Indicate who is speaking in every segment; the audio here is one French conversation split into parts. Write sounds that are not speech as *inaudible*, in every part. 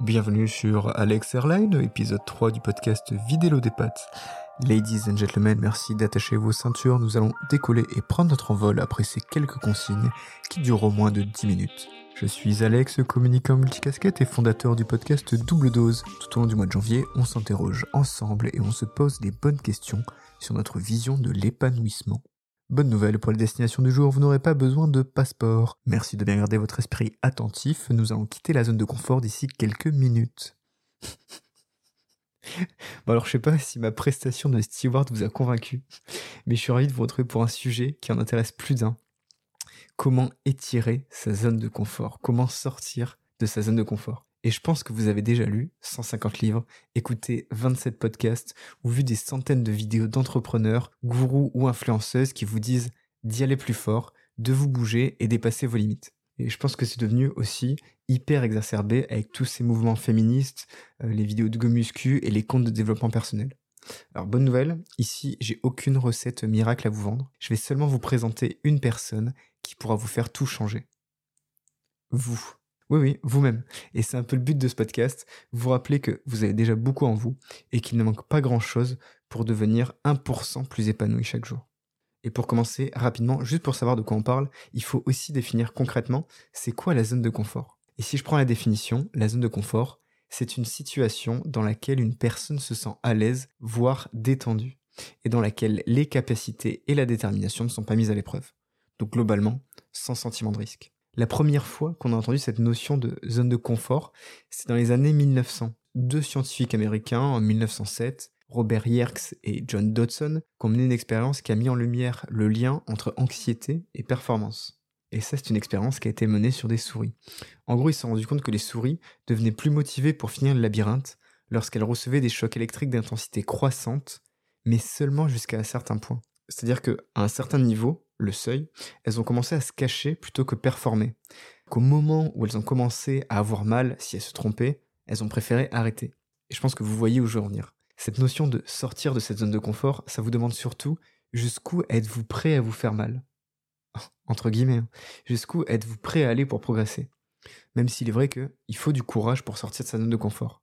Speaker 1: Bienvenue sur Alex Airline, épisode 3 du podcast Vidélo des pattes. Ladies and gentlemen, merci d'attacher vos ceintures. Nous allons décoller et prendre notre envol après ces quelques consignes qui durent moins de 10 minutes. Je suis Alex, communicant multicasquette et fondateur du podcast Double Dose. Tout au long du mois de janvier, on s'interroge ensemble et on se pose des bonnes questions sur notre vision de l'épanouissement. Bonne nouvelle pour les destinations du jour, vous n'aurez pas besoin de passeport. Merci de bien garder votre esprit attentif, nous allons quitter la zone de confort d'ici quelques minutes. *laughs* bon alors je sais pas si ma prestation de steward vous a convaincu, mais je suis ravi de vous retrouver pour un sujet qui en intéresse plus d'un. Comment étirer sa zone de confort? Comment sortir de sa zone de confort? Et je pense que vous avez déjà lu 150 livres, écouté 27 podcasts ou vu des centaines de vidéos d'entrepreneurs, gourous ou influenceuses qui vous disent d'y aller plus fort, de vous bouger et dépasser vos limites. Et je pense que c'est devenu aussi hyper exacerbé avec tous ces mouvements féministes, euh, les vidéos de gomuscu et les comptes de développement personnel. Alors bonne nouvelle, ici j'ai aucune recette miracle à vous vendre. Je vais seulement vous présenter une personne qui pourra vous faire tout changer. Vous. Oui, oui, vous-même. Et c'est un peu le but de ce podcast, vous rappeler que vous avez déjà beaucoup en vous et qu'il ne manque pas grand-chose pour devenir 1% plus épanoui chaque jour. Et pour commencer rapidement, juste pour savoir de quoi on parle, il faut aussi définir concrètement c'est quoi la zone de confort. Et si je prends la définition, la zone de confort, c'est une situation dans laquelle une personne se sent à l'aise, voire détendue, et dans laquelle les capacités et la détermination ne sont pas mises à l'épreuve. Donc globalement, sans sentiment de risque. La première fois qu'on a entendu cette notion de zone de confort, c'est dans les années 1900. Deux scientifiques américains en 1907, Robert Yerkes et John Dodson, ont mené une expérience qui a mis en lumière le lien entre anxiété et performance. Et ça, c'est une expérience qui a été menée sur des souris. En gros, ils se sont rendus compte que les souris devenaient plus motivées pour finir le labyrinthe lorsqu'elles recevaient des chocs électriques d'intensité croissante, mais seulement jusqu'à un certain point. C'est-à-dire qu'à un certain niveau, le seuil, elles ont commencé à se cacher plutôt que performer. Qu'au moment où elles ont commencé à avoir mal si elles se trompaient, elles ont préféré arrêter. Et je pense que vous voyez où je veux en venir. Cette notion de sortir de cette zone de confort, ça vous demande surtout jusqu'où êtes-vous prêt à vous faire mal? *laughs* Entre guillemets. Hein. Jusqu'où êtes-vous prêt à aller pour progresser? Même s'il est vrai qu'il faut du courage pour sortir de sa zone de confort.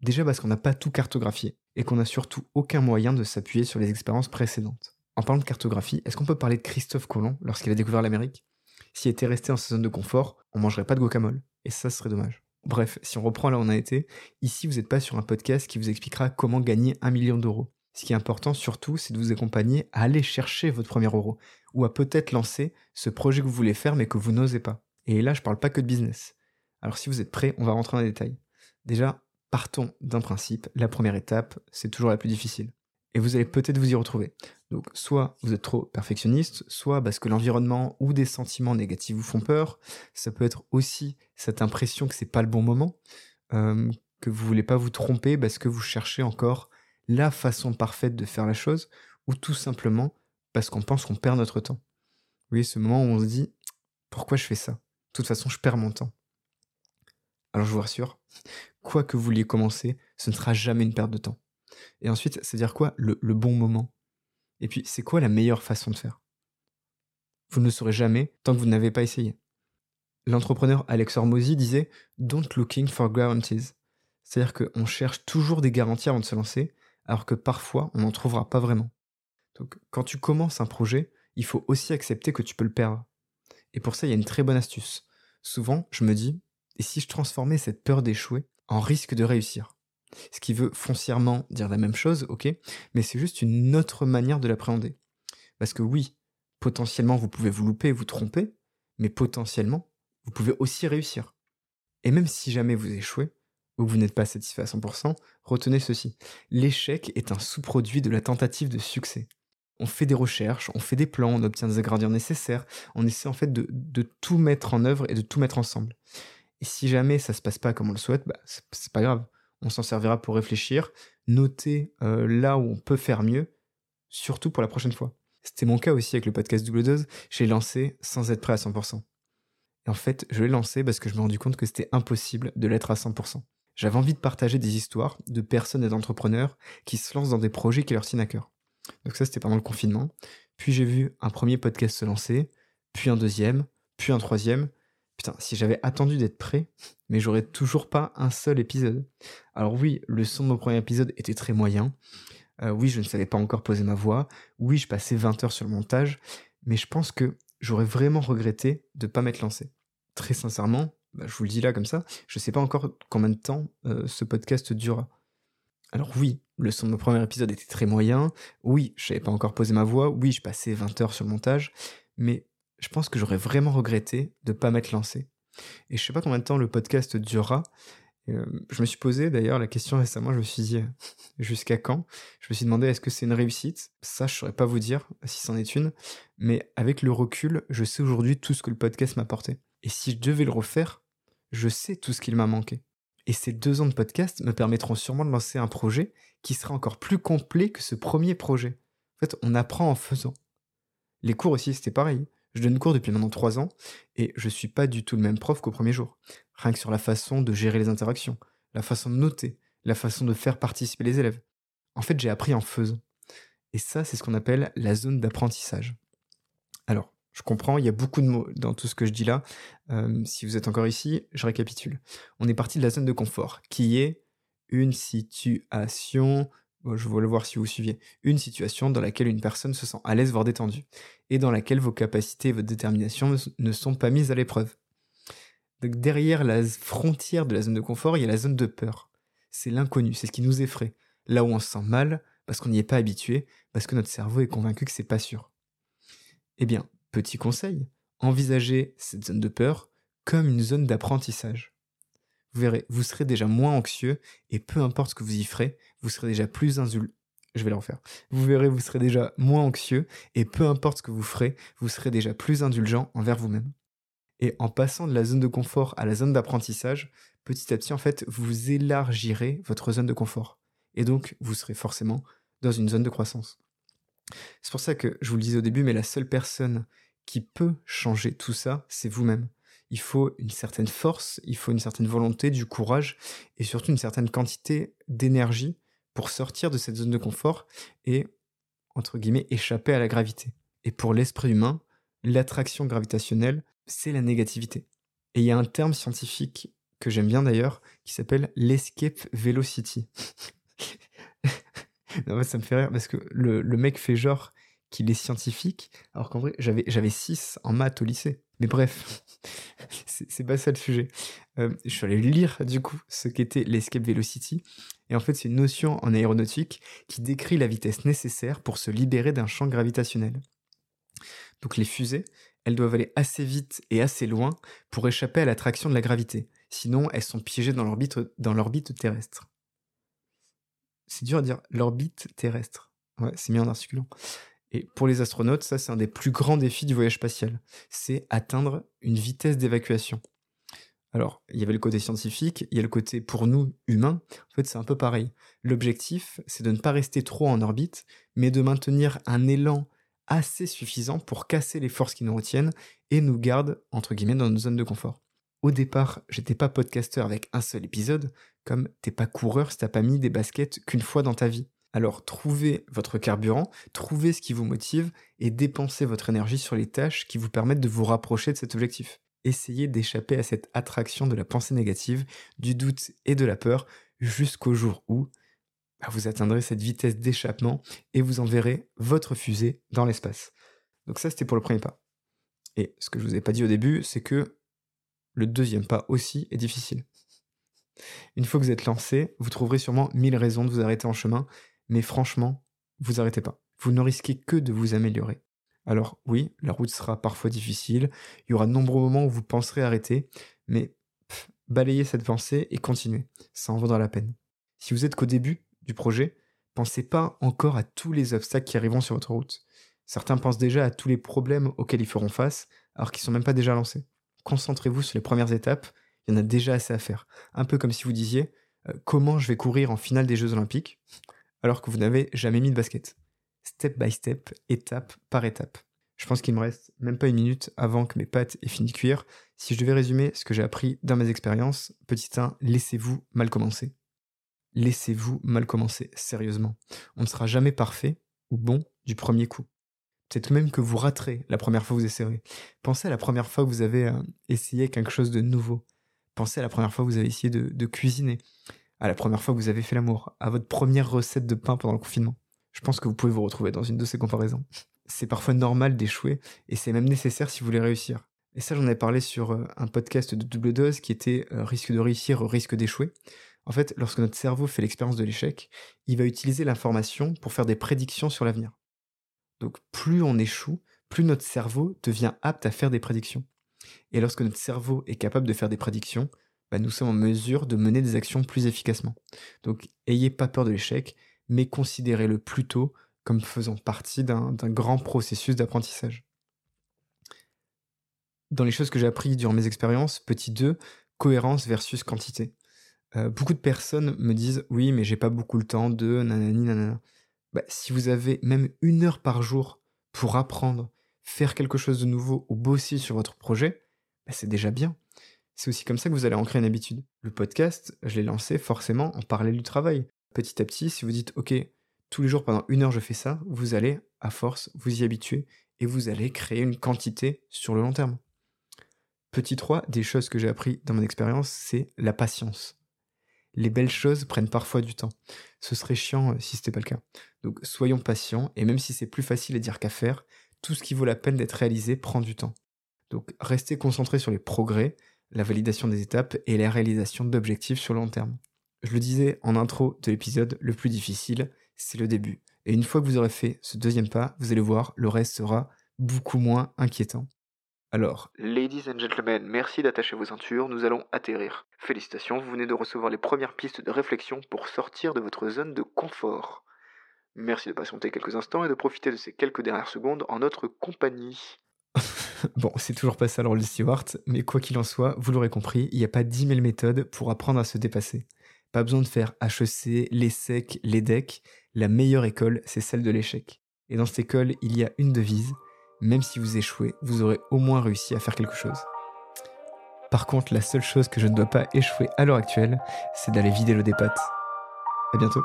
Speaker 1: Déjà parce qu'on n'a pas tout cartographié et qu'on n'a surtout aucun moyen de s'appuyer sur les expériences précédentes. En parlant de cartographie, est-ce qu'on peut parler de Christophe Colomb lorsqu'il a découvert l'Amérique? S'il était resté dans sa zone de confort, on mangerait pas de guacamole. Et ça serait dommage. Bref, si on reprend là où on a été, ici vous n'êtes pas sur un podcast qui vous expliquera comment gagner un million d'euros. Ce qui est important surtout, c'est de vous accompagner à aller chercher votre premier euro, ou à peut-être lancer ce projet que vous voulez faire mais que vous n'osez pas. Et là, je parle pas que de business. Alors si vous êtes prêts, on va rentrer dans les détails. Déjà, partons d'un principe, la première étape, c'est toujours la plus difficile et vous allez peut-être vous y retrouver. Donc soit vous êtes trop perfectionniste, soit parce que l'environnement ou des sentiments négatifs vous font peur. Ça peut être aussi cette impression que c'est pas le bon moment, euh, que vous voulez pas vous tromper parce que vous cherchez encore la façon parfaite de faire la chose, ou tout simplement parce qu'on pense qu'on perd notre temps. Vous voyez ce moment où on se dit pourquoi je fais ça? De toute façon, je perds mon temps. Alors je vous rassure, quoi que vous vouliez commencer, ce ne sera jamais une perte de temps. Et ensuite, c'est dire quoi? Le, bon moment. Et puis, c'est quoi la meilleure façon de faire? Vous ne le saurez jamais tant que vous n'avez pas essayé. L'entrepreneur Alex Hormozy disait Don't looking for guarantees. C'est-à-dire qu'on cherche toujours des garanties avant de se lancer, alors que parfois, on n'en trouvera pas vraiment. Donc, quand tu commences un projet, il faut aussi accepter que tu peux le perdre. Et pour ça, il y a une très bonne astuce. Souvent, je me dis, et si je transformais cette peur d'échouer en risque de réussir? Ce qui veut foncièrement dire la même chose, ok, mais c'est juste une autre manière de l'appréhender. Parce que oui, potentiellement vous pouvez vous louper, vous tromper, mais potentiellement, vous pouvez aussi réussir. Et même si jamais vous échouez, ou vous n'êtes pas satisfait à 100%, retenez ceci. L'échec est un sous-produit de la tentative de succès. On fait des recherches, on fait des plans, on obtient des ingrédients nécessaires, on essaie en fait de, de tout mettre en œuvre et de tout mettre ensemble. Et si jamais ça se passe pas comme on le souhaite, bah, c'est pas grave on s'en servira pour réfléchir, noter euh, là où on peut faire mieux, surtout pour la prochaine fois. C'était mon cas aussi avec le podcast Double Dose, j'ai lancé sans être prêt à 100%. Et en fait, je l'ai lancé parce que je me suis rendu compte que c'était impossible de l'être à 100%. J'avais envie de partager des histoires de personnes et d'entrepreneurs qui se lancent dans des projets qui leur tiennent à cœur. Donc ça, c'était pendant le confinement. Puis j'ai vu un premier podcast se lancer, puis un deuxième, puis un troisième. Putain, si j'avais attendu d'être prêt, mais j'aurais toujours pas un seul épisode. Alors oui, le son de mon premier épisode était très moyen. Euh, oui, je ne savais pas encore poser ma voix. Oui, je passais 20 heures sur le montage. Mais je pense que j'aurais vraiment regretté de ne pas m'être lancé. Très sincèrement, bah, je vous le dis là comme ça, je ne sais pas encore combien de temps euh, ce podcast durera. Alors oui, le son de mon premier épisode était très moyen. Oui, je savais pas encore poser ma voix. Oui, je passais 20 heures sur le montage. Mais je pense que j'aurais vraiment regretté de ne pas m'être lancé. Et je sais pas combien de temps le podcast durera. Euh, je me suis posé d'ailleurs la question récemment, je me suis dit *laughs* jusqu'à quand? Je me suis demandé est-ce que c'est une réussite? Ça, je saurais pas vous dire si c'en est une, mais avec le recul, je sais aujourd'hui tout ce que le podcast m'a apporté. Et si je devais le refaire, je sais tout ce qu'il m'a manqué. Et ces deux ans de podcast me permettront sûrement de lancer un projet qui sera encore plus complet que ce premier projet. En fait, on apprend en faisant. Les cours aussi, c'était pareil. Je donne cours depuis maintenant trois ans et je suis pas du tout le même prof qu'au premier jour. Rien que sur la façon de gérer les interactions, la façon de noter, la façon de faire participer les élèves. En fait, j'ai appris en faisant. Et ça, c'est ce qu'on appelle la zone d'apprentissage. Alors, je comprends, il y a beaucoup de mots dans tout ce que je dis là. Euh, si vous êtes encore ici, je récapitule. On est parti de la zone de confort, qui est une situation je veux le voir si vous suiviez, une situation dans laquelle une personne se sent à l'aise voire détendue, et dans laquelle vos capacités et votre détermination ne sont pas mises à l'épreuve. Donc derrière la frontière de la zone de confort, il y a la zone de peur. C'est l'inconnu, c'est ce qui nous effraie. Là où on se sent mal, parce qu'on n'y est pas habitué, parce que notre cerveau est convaincu que c'est pas sûr. Eh bien, petit conseil, envisagez cette zone de peur comme une zone d'apprentissage vous verrez, vous serez déjà moins anxieux et peu importe ce que vous y ferez, vous serez déjà plus indulgent. Je vais refaire. Vous verrez, vous serez déjà moins anxieux et peu importe ce que vous ferez, vous serez déjà plus indulgent envers vous-même. Et en passant de la zone de confort à la zone d'apprentissage, petit à petit, en fait, vous élargirez votre zone de confort. Et donc, vous serez forcément dans une zone de croissance. C'est pour ça que je vous le disais au début, mais la seule personne qui peut changer tout ça, c'est vous-même il faut une certaine force, il faut une certaine volonté, du courage et surtout une certaine quantité d'énergie pour sortir de cette zone de confort et, entre guillemets, échapper à la gravité. Et pour l'esprit humain, l'attraction gravitationnelle, c'est la négativité. Et il y a un terme scientifique que j'aime bien d'ailleurs, qui s'appelle l'escape velocity. *laughs* ça me fait rire parce que le, le mec fait genre qu'il est scientifique, alors qu'en vrai, j'avais 6 en maths au lycée. Mais bref, *laughs* c'est pas ça le sujet. Euh, je suis allé lire du coup ce qu'était l'escape velocity. Et en fait, c'est une notion en aéronautique qui décrit la vitesse nécessaire pour se libérer d'un champ gravitationnel. Donc les fusées, elles doivent aller assez vite et assez loin pour échapper à l'attraction de la gravité. Sinon, elles sont piégées dans l'orbite terrestre. C'est dur à dire, l'orbite terrestre. Ouais, c'est mis en articulant. Et pour les astronautes, ça c'est un des plus grands défis du voyage spatial, c'est atteindre une vitesse d'évacuation. Alors, il y avait le côté scientifique, il y a le côté pour nous, humains, en fait c'est un peu pareil. L'objectif, c'est de ne pas rester trop en orbite, mais de maintenir un élan assez suffisant pour casser les forces qui nous retiennent et nous gardent, entre guillemets, dans nos zones de confort. Au départ, j'étais pas podcasteur avec un seul épisode, comme t'es pas coureur si t'as pas mis des baskets qu'une fois dans ta vie. Alors trouvez votre carburant, trouvez ce qui vous motive et dépensez votre énergie sur les tâches qui vous permettent de vous rapprocher de cet objectif. Essayez d'échapper à cette attraction de la pensée négative, du doute et de la peur jusqu'au jour où bah, vous atteindrez cette vitesse d'échappement et vous enverrez votre fusée dans l'espace. Donc ça c'était pour le premier pas. Et ce que je vous ai pas dit au début, c'est que le deuxième pas aussi est difficile. Une fois que vous êtes lancé, vous trouverez sûrement mille raisons de vous arrêter en chemin mais franchement, vous arrêtez pas. Vous ne risquez que de vous améliorer. Alors oui, la route sera parfois difficile, il y aura de nombreux moments où vous penserez arrêter, mais balayez cette pensée et continuez, ça en vaudra la peine. Si vous êtes qu'au début du projet, pensez pas encore à tous les obstacles qui arriveront sur votre route. Certains pensent déjà à tous les problèmes auxquels ils feront face, alors qu'ils sont même pas déjà lancés. Concentrez-vous sur les premières étapes, il y en a déjà assez à faire. Un peu comme si vous disiez euh, comment je vais courir en finale des Jeux Olympiques? Alors que vous n'avez jamais mis de basket. Step by step, étape par étape. Je pense qu'il me reste même pas une minute avant que mes pâtes aient fini de cuire. Si je devais résumer ce que j'ai appris dans mes expériences, petit 1, laissez-vous mal commencer. Laissez-vous mal commencer, sérieusement. On ne sera jamais parfait ou bon du premier coup. Peut-être même que vous raterez la première fois que vous essayerez. Pensez à la première fois que vous avez euh, essayé quelque chose de nouveau. Pensez à la première fois que vous avez essayé de, cuisiner. À la première fois que vous avez fait l'amour. À votre première recette de pain pendant le confinement. Je pense que vous pouvez vous retrouver dans une de ces comparaisons. C'est parfois normal d'échouer et c'est même nécessaire si vous voulez réussir. Et ça, j'en ai parlé sur euh, un podcast de double dose qui était euh, risque de réussir, risque d'échouer. En fait, lorsque notre cerveau fait l'expérience de l'échec, il va utiliser l'information pour faire des prédictions sur l'avenir. Donc plus on échoue, plus notre cerveau devient apte à faire des prédictions. Et lorsque notre cerveau est capable de faire des prédictions, bah, nous sommes en mesure de mener des actions plus efficacement. Donc ayez pas peur de l'échec, mais considérez-le plutôt comme faisant partie d'un grand processus d'apprentissage. Dans les choses que j'ai appris durant mes expériences, petit 2, cohérence versus quantité. Euh, beaucoup de personnes me disent oui mais j'ai pas beaucoup le temps de nanani nanana. Bah, si vous avez même une heure par jour pour apprendre, faire quelque chose de nouveau ou bosser sur votre projet, bah, c'est déjà bien. C'est aussi comme ça que vous allez ancrer une habitude. Le podcast, je l'ai lancé forcément en parallèle du travail. Petit à petit, si vous dites, OK, tous les jours pendant une heure je fais ça, vous allez, à force, vous y habituer et vous allez créer une quantité sur le long terme. Petit 3, des choses que j'ai appris dans mon expérience, c'est la patience les belles choses prennent parfois du temps. Ce serait chiant euh, si ce n'était pas le cas. Donc soyons patients, et même si c'est plus facile à dire qu'à faire, tout ce qui vaut la peine d'être réalisé prend du temps. Donc restez concentrés sur les progrès, la validation des étapes et la réalisation d'objectifs sur le long terme. Je le disais en intro de l'épisode, le plus difficile, c'est le début. Et une fois que vous aurez fait ce deuxième pas, vous allez voir, le reste sera beaucoup moins inquiétant. Alors, ladies and gentlemen, merci d'attacher vos ceintures, nous allons atterrir. Félicitations, vous venez de recevoir les premières pistes de réflexion pour sortir de votre zone de confort. Merci de patienter quelques instants et de profiter de ces quelques dernières secondes en notre compagnie. *laughs* *laughs* bon, c'est toujours pas ça le rôle de Stewart, mais quoi qu'il en soit, vous l'aurez compris, il n'y a pas 10 000 méthodes pour apprendre à se dépasser. Pas besoin de faire HEC, les SEC, les DEC. La meilleure école, c'est celle de l'échec. Et dans cette école, il y a une devise même si vous échouez, vous aurez au moins réussi à faire quelque chose. Par contre, la seule chose que je ne dois pas échouer à l'heure actuelle, c'est d'aller vider le des pattes. À bientôt.